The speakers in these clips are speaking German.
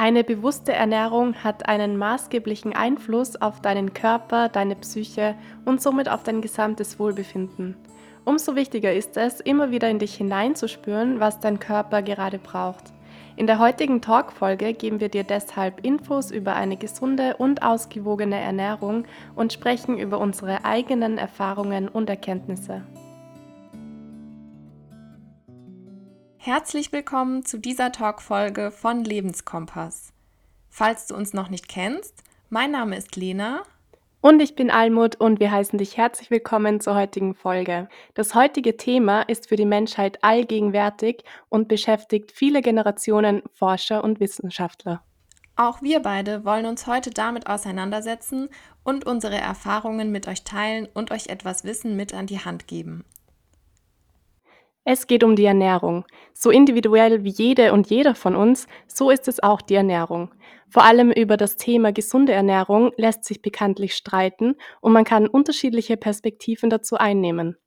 Eine bewusste Ernährung hat einen maßgeblichen Einfluss auf deinen Körper, deine Psyche und somit auf dein gesamtes Wohlbefinden. Umso wichtiger ist es, immer wieder in dich hineinzuspüren, was dein Körper gerade braucht. In der heutigen Talk-Folge geben wir dir deshalb Infos über eine gesunde und ausgewogene Ernährung und sprechen über unsere eigenen Erfahrungen und Erkenntnisse. Herzlich willkommen zu dieser Talk-Folge von Lebenskompass. Falls du uns noch nicht kennst, mein Name ist Lena. Und ich bin Almut und wir heißen dich herzlich willkommen zur heutigen Folge. Das heutige Thema ist für die Menschheit allgegenwärtig und beschäftigt viele Generationen Forscher und Wissenschaftler. Auch wir beide wollen uns heute damit auseinandersetzen und unsere Erfahrungen mit euch teilen und euch etwas Wissen mit an die Hand geben. Es geht um die Ernährung. So individuell wie jede und jeder von uns, so ist es auch die Ernährung. Vor allem über das Thema gesunde Ernährung lässt sich bekanntlich streiten und man kann unterschiedliche Perspektiven dazu einnehmen.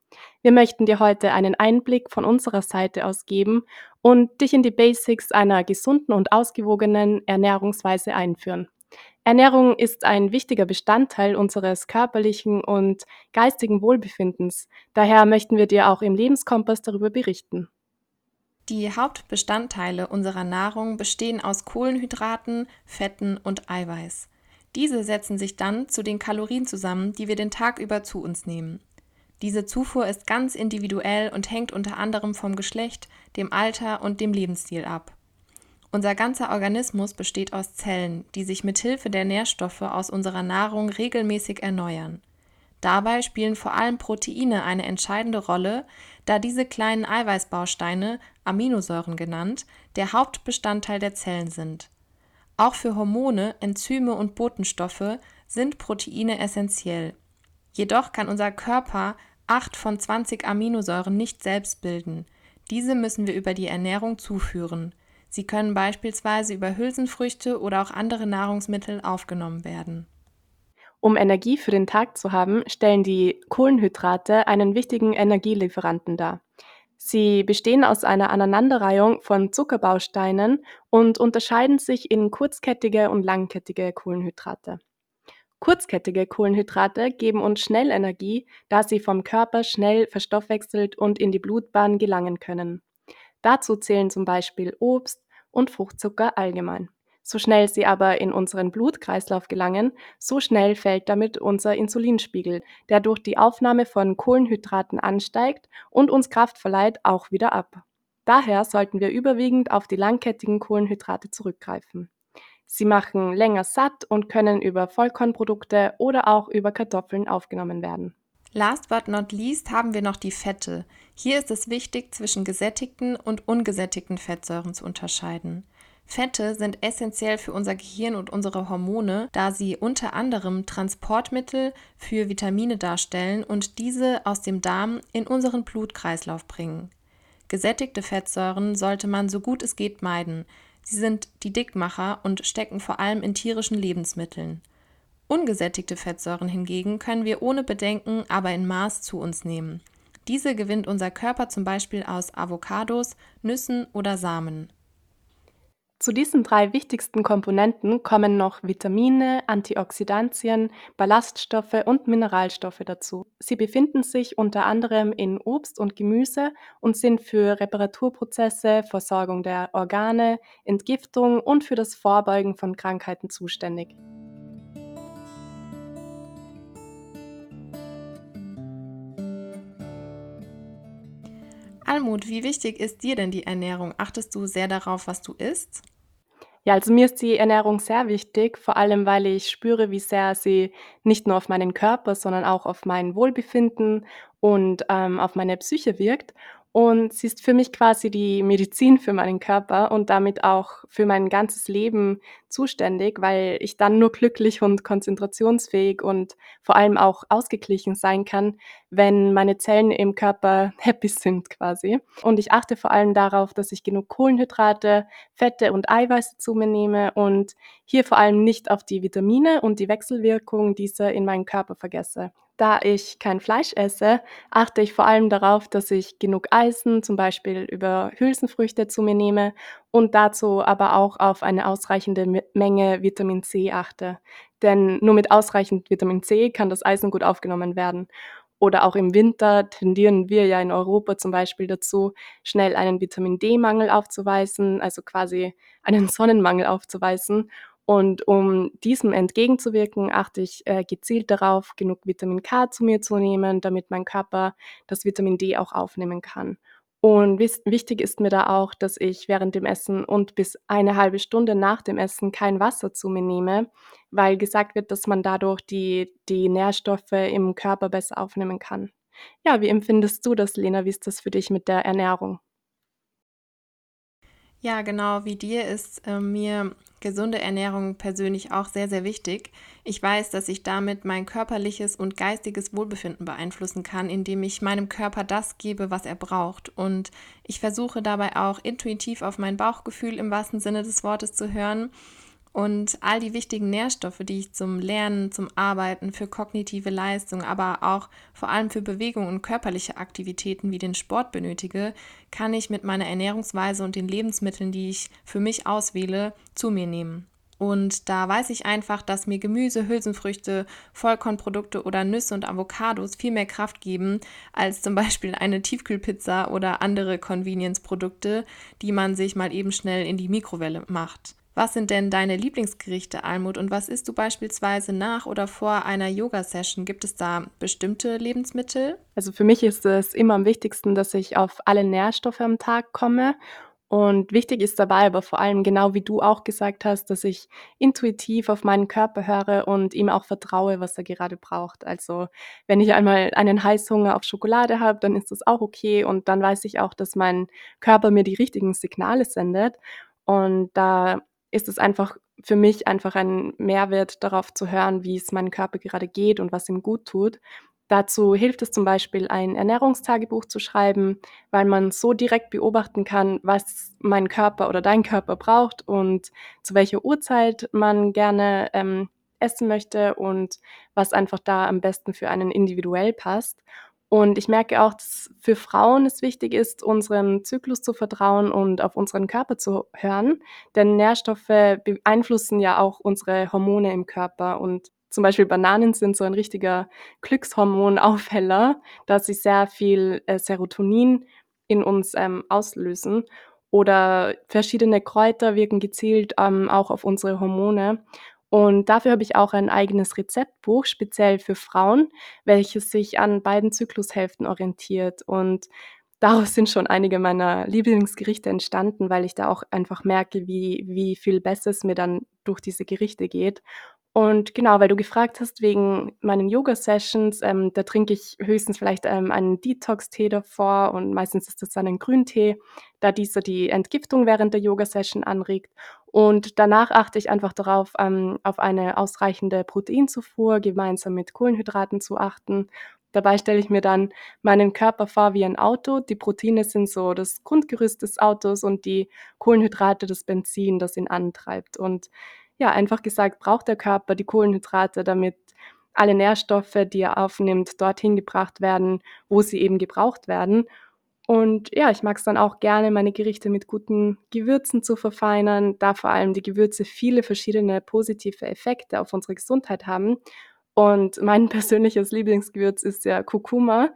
Wir möchten dir heute einen Einblick von unserer Seite aus geben und dich in die Basics einer gesunden und ausgewogenen Ernährungsweise einführen. Ernährung ist ein wichtiger Bestandteil unseres körperlichen und geistigen Wohlbefindens. Daher möchten wir dir auch im Lebenskompass darüber berichten. Die Hauptbestandteile unserer Nahrung bestehen aus Kohlenhydraten, Fetten und Eiweiß. Diese setzen sich dann zu den Kalorien zusammen, die wir den Tag über zu uns nehmen. Diese Zufuhr ist ganz individuell und hängt unter anderem vom Geschlecht, dem Alter und dem Lebensstil ab. Unser ganzer Organismus besteht aus Zellen, die sich mit Hilfe der Nährstoffe aus unserer Nahrung regelmäßig erneuern. Dabei spielen vor allem Proteine eine entscheidende Rolle, da diese kleinen Eiweißbausteine, Aminosäuren genannt, der Hauptbestandteil der Zellen sind. Auch für Hormone, Enzyme und Botenstoffe sind Proteine essentiell. Jedoch kann unser Körper 8 von 20 Aminosäuren nicht selbst bilden. Diese müssen wir über die Ernährung zuführen. Sie können beispielsweise über Hülsenfrüchte oder auch andere Nahrungsmittel aufgenommen werden. Um Energie für den Tag zu haben, stellen die Kohlenhydrate einen wichtigen Energielieferanten dar. Sie bestehen aus einer Aneinanderreihung von Zuckerbausteinen und unterscheiden sich in kurzkettige und langkettige Kohlenhydrate. Kurzkettige Kohlenhydrate geben uns schnell Energie, da sie vom Körper schnell verstoffwechselt und in die Blutbahn gelangen können. Dazu zählen zum Beispiel Obst und Fruchtzucker allgemein. So schnell sie aber in unseren Blutkreislauf gelangen, so schnell fällt damit unser Insulinspiegel, der durch die Aufnahme von Kohlenhydraten ansteigt und uns Kraft verleiht, auch wieder ab. Daher sollten wir überwiegend auf die langkettigen Kohlenhydrate zurückgreifen. Sie machen länger satt und können über Vollkornprodukte oder auch über Kartoffeln aufgenommen werden. Last but not least haben wir noch die Fette. Hier ist es wichtig, zwischen gesättigten und ungesättigten Fettsäuren zu unterscheiden. Fette sind essentiell für unser Gehirn und unsere Hormone, da sie unter anderem Transportmittel für Vitamine darstellen und diese aus dem Darm in unseren Blutkreislauf bringen. Gesättigte Fettsäuren sollte man so gut es geht meiden. Sie sind die Dickmacher und stecken vor allem in tierischen Lebensmitteln. Ungesättigte Fettsäuren hingegen können wir ohne Bedenken, aber in Maß zu uns nehmen. Diese gewinnt unser Körper zum Beispiel aus Avocados, Nüssen oder Samen. Zu diesen drei wichtigsten Komponenten kommen noch Vitamine, Antioxidantien, Ballaststoffe und Mineralstoffe dazu. Sie befinden sich unter anderem in Obst und Gemüse und sind für Reparaturprozesse, Versorgung der Organe, Entgiftung und für das Vorbeugen von Krankheiten zuständig. Almut, wie wichtig ist dir denn die Ernährung? Achtest du sehr darauf, was du isst? Ja, also mir ist die Ernährung sehr wichtig, vor allem weil ich spüre, wie sehr sie nicht nur auf meinen Körper, sondern auch auf mein Wohlbefinden und ähm, auf meine Psyche wirkt. Und sie ist für mich quasi die Medizin für meinen Körper und damit auch für mein ganzes Leben zuständig, weil ich dann nur glücklich und konzentrationsfähig und vor allem auch ausgeglichen sein kann, wenn meine Zellen im Körper happy sind quasi. Und ich achte vor allem darauf, dass ich genug Kohlenhydrate, Fette und Eiweiße zu mir nehme und hier vor allem nicht auf die Vitamine und die Wechselwirkung dieser in meinen Körper vergesse. Da ich kein Fleisch esse, achte ich vor allem darauf, dass ich genug Eisen, zum Beispiel über Hülsenfrüchte, zu mir nehme und dazu aber auch auf eine ausreichende Menge Vitamin C achte. Denn nur mit ausreichend Vitamin C kann das Eisen gut aufgenommen werden. Oder auch im Winter tendieren wir ja in Europa zum Beispiel dazu, schnell einen Vitamin D-Mangel aufzuweisen, also quasi einen Sonnenmangel aufzuweisen. Und um diesem entgegenzuwirken, achte ich äh, gezielt darauf, genug Vitamin K zu mir zu nehmen, damit mein Körper das Vitamin D auch aufnehmen kann. Und wichtig ist mir da auch, dass ich während dem Essen und bis eine halbe Stunde nach dem Essen kein Wasser zu mir nehme, weil gesagt wird, dass man dadurch die die Nährstoffe im Körper besser aufnehmen kann. Ja, wie empfindest du das, Lena? Wie ist das für dich mit der Ernährung? Ja, genau wie dir ist äh, mir gesunde Ernährung persönlich auch sehr, sehr wichtig. Ich weiß, dass ich damit mein körperliches und geistiges Wohlbefinden beeinflussen kann, indem ich meinem Körper das gebe, was er braucht. Und ich versuche dabei auch intuitiv auf mein Bauchgefühl im wahrsten Sinne des Wortes zu hören und all die wichtigen Nährstoffe, die ich zum Lernen, zum Arbeiten, für kognitive Leistung, aber auch vor allem für Bewegung und körperliche Aktivitäten wie den Sport benötige, kann ich mit meiner Ernährungsweise und den Lebensmitteln, die ich für mich auswähle, zu mir nehmen. Und da weiß ich einfach, dass mir Gemüse, Hülsenfrüchte, Vollkornprodukte oder Nüsse und Avocados viel mehr Kraft geben als zum Beispiel eine Tiefkühlpizza oder andere Convenience-Produkte, die man sich mal eben schnell in die Mikrowelle macht. Was sind denn deine Lieblingsgerichte, Almut? Und was isst du beispielsweise nach oder vor einer Yoga-Session? Gibt es da bestimmte Lebensmittel? Also für mich ist es immer am wichtigsten, dass ich auf alle Nährstoffe am Tag komme. Und wichtig ist dabei aber vor allem, genau wie du auch gesagt hast, dass ich intuitiv auf meinen Körper höre und ihm auch vertraue, was er gerade braucht. Also wenn ich einmal einen Heißhunger auf Schokolade habe, dann ist das auch okay. Und dann weiß ich auch, dass mein Körper mir die richtigen Signale sendet. Und da ist es einfach für mich einfach ein Mehrwert, darauf zu hören, wie es meinem Körper gerade geht und was ihm gut tut. Dazu hilft es zum Beispiel, ein Ernährungstagebuch zu schreiben, weil man so direkt beobachten kann, was mein Körper oder dein Körper braucht und zu welcher Uhrzeit man gerne ähm, essen möchte und was einfach da am besten für einen individuell passt. Und ich merke auch, dass für Frauen es wichtig ist, unserem Zyklus zu vertrauen und auf unseren Körper zu hören, denn Nährstoffe beeinflussen ja auch unsere Hormone im Körper und zum Beispiel Bananen sind so ein richtiger Glückshormonaufheller, da sie sehr viel äh, Serotonin in uns ähm, auslösen. Oder verschiedene Kräuter wirken gezielt ähm, auch auf unsere Hormone. Und dafür habe ich auch ein eigenes Rezeptbuch, speziell für Frauen, welches sich an beiden Zyklushälften orientiert. Und daraus sind schon einige meiner Lieblingsgerichte entstanden, weil ich da auch einfach merke, wie, wie viel besser es mir dann durch diese Gerichte geht. Und genau, weil du gefragt hast wegen meinen Yoga-Sessions, ähm, da trinke ich höchstens vielleicht ähm, einen Detox-Tee davor und meistens ist das dann ein Grüntee, da dieser die Entgiftung während der Yoga-Session anregt. Und danach achte ich einfach darauf, ähm, auf eine ausreichende Proteinzufuhr gemeinsam mit Kohlenhydraten zu achten. Dabei stelle ich mir dann meinen Körper vor wie ein Auto. Die Proteine sind so das Grundgerüst des Autos und die Kohlenhydrate das Benzin, das ihn antreibt. Und ja, einfach gesagt, braucht der Körper die Kohlenhydrate, damit alle Nährstoffe, die er aufnimmt, dorthin gebracht werden, wo sie eben gebraucht werden. Und ja, ich mag es dann auch gerne, meine Gerichte mit guten Gewürzen zu verfeinern, da vor allem die Gewürze viele verschiedene positive Effekte auf unsere Gesundheit haben. Und mein persönliches Lieblingsgewürz ist ja Kurkuma,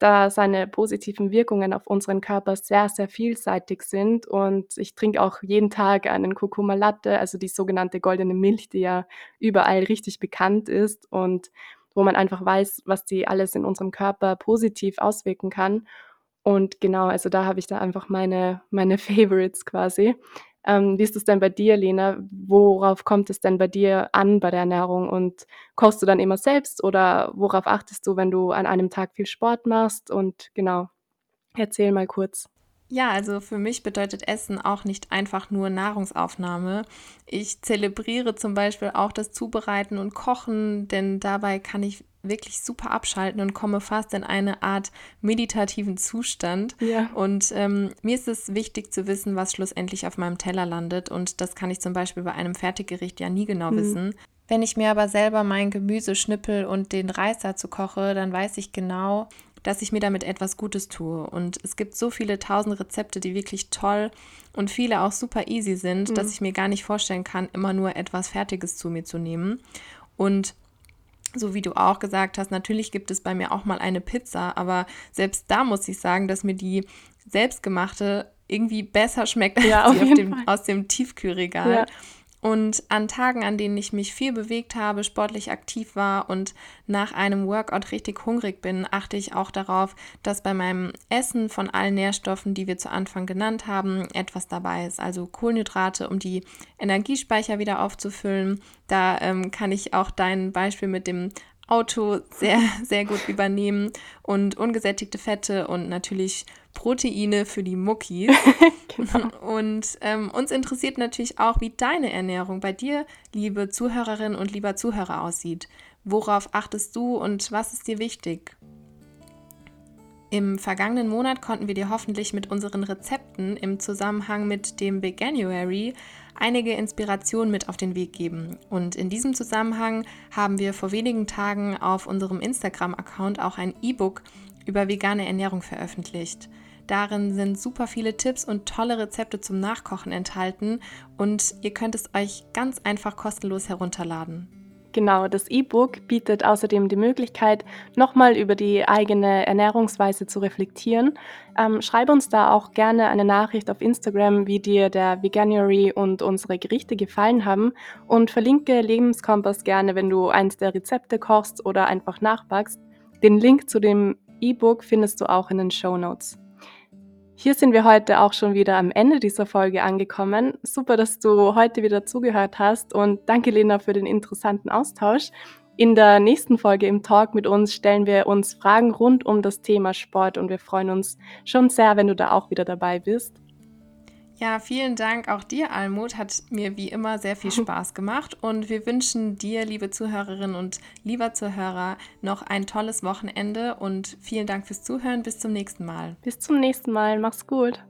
da seine positiven Wirkungen auf unseren Körper sehr, sehr vielseitig sind. Und ich trinke auch jeden Tag einen Kurkuma Latte, also die sogenannte goldene Milch, die ja überall richtig bekannt ist und wo man einfach weiß, was die alles in unserem Körper positiv auswirken kann. Und genau, also da habe ich da einfach meine meine Favorites quasi. Ähm, wie ist es denn bei dir, Lena? Worauf kommt es denn bei dir an bei der Ernährung? Und kochst du dann immer selbst oder worauf achtest du, wenn du an einem Tag viel Sport machst? Und genau, erzähl mal kurz. Ja, also für mich bedeutet Essen auch nicht einfach nur Nahrungsaufnahme. Ich zelebriere zum Beispiel auch das Zubereiten und Kochen, denn dabei kann ich wirklich super abschalten und komme fast in eine Art meditativen Zustand. Ja. Und ähm, mir ist es wichtig zu wissen, was schlussendlich auf meinem Teller landet. Und das kann ich zum Beispiel bei einem Fertiggericht ja nie genau Mhm. wissen. Wenn ich mir aber selber mein Gemüse schnippel und den Reis dazu koche, dann weiß ich genau, dass ich mir damit etwas Gutes tue. Und es gibt so viele tausend Rezepte, die wirklich toll und viele auch super easy sind, mhm. dass ich mir gar nicht vorstellen kann, immer nur etwas Fertiges zu mir zu nehmen. Und so wie du auch gesagt hast, natürlich gibt es bei mir auch mal eine Pizza, aber selbst da muss ich sagen, dass mir die selbstgemachte irgendwie besser schmeckt ja, als die dem, aus dem Tiefkühlregal. Ja. Und an Tagen, an denen ich mich viel bewegt habe, sportlich aktiv war und nach einem Workout richtig hungrig bin, achte ich auch darauf, dass bei meinem Essen von allen Nährstoffen, die wir zu Anfang genannt haben, etwas dabei ist. Also Kohlenhydrate, um die Energiespeicher wieder aufzufüllen. Da ähm, kann ich auch dein Beispiel mit dem Auto sehr, sehr gut übernehmen und ungesättigte Fette und natürlich Proteine für die Muckis. genau. Und ähm, uns interessiert natürlich auch, wie deine Ernährung bei dir, liebe Zuhörerin und lieber Zuhörer, aussieht. Worauf achtest du und was ist dir wichtig? Im vergangenen Monat konnten wir dir hoffentlich mit unseren Rezepten im Zusammenhang mit dem Veganuary einige Inspirationen mit auf den Weg geben. Und in diesem Zusammenhang haben wir vor wenigen Tagen auf unserem Instagram-Account auch ein E-Book über vegane Ernährung veröffentlicht. Darin sind super viele Tipps und tolle Rezepte zum Nachkochen enthalten und ihr könnt es euch ganz einfach kostenlos herunterladen. Genau, das E-Book bietet außerdem die Möglichkeit, nochmal über die eigene Ernährungsweise zu reflektieren. Ähm, schreib uns da auch gerne eine Nachricht auf Instagram, wie dir der Veganuary und unsere Gerichte gefallen haben und verlinke Lebenskompass gerne, wenn du eins der Rezepte kochst oder einfach nachbackst. Den Link zu dem E-Book findest du auch in den Show Notes. Hier sind wir heute auch schon wieder am Ende dieser Folge angekommen. Super, dass du heute wieder zugehört hast und danke Lena für den interessanten Austausch. In der nächsten Folge im Talk mit uns stellen wir uns Fragen rund um das Thema Sport und wir freuen uns schon sehr, wenn du da auch wieder dabei bist. Ja, vielen Dank auch dir, Almut. Hat mir wie immer sehr viel Spaß gemacht. Und wir wünschen dir, liebe Zuhörerinnen und lieber Zuhörer, noch ein tolles Wochenende und vielen Dank fürs Zuhören. Bis zum nächsten Mal. Bis zum nächsten Mal. Mach's gut.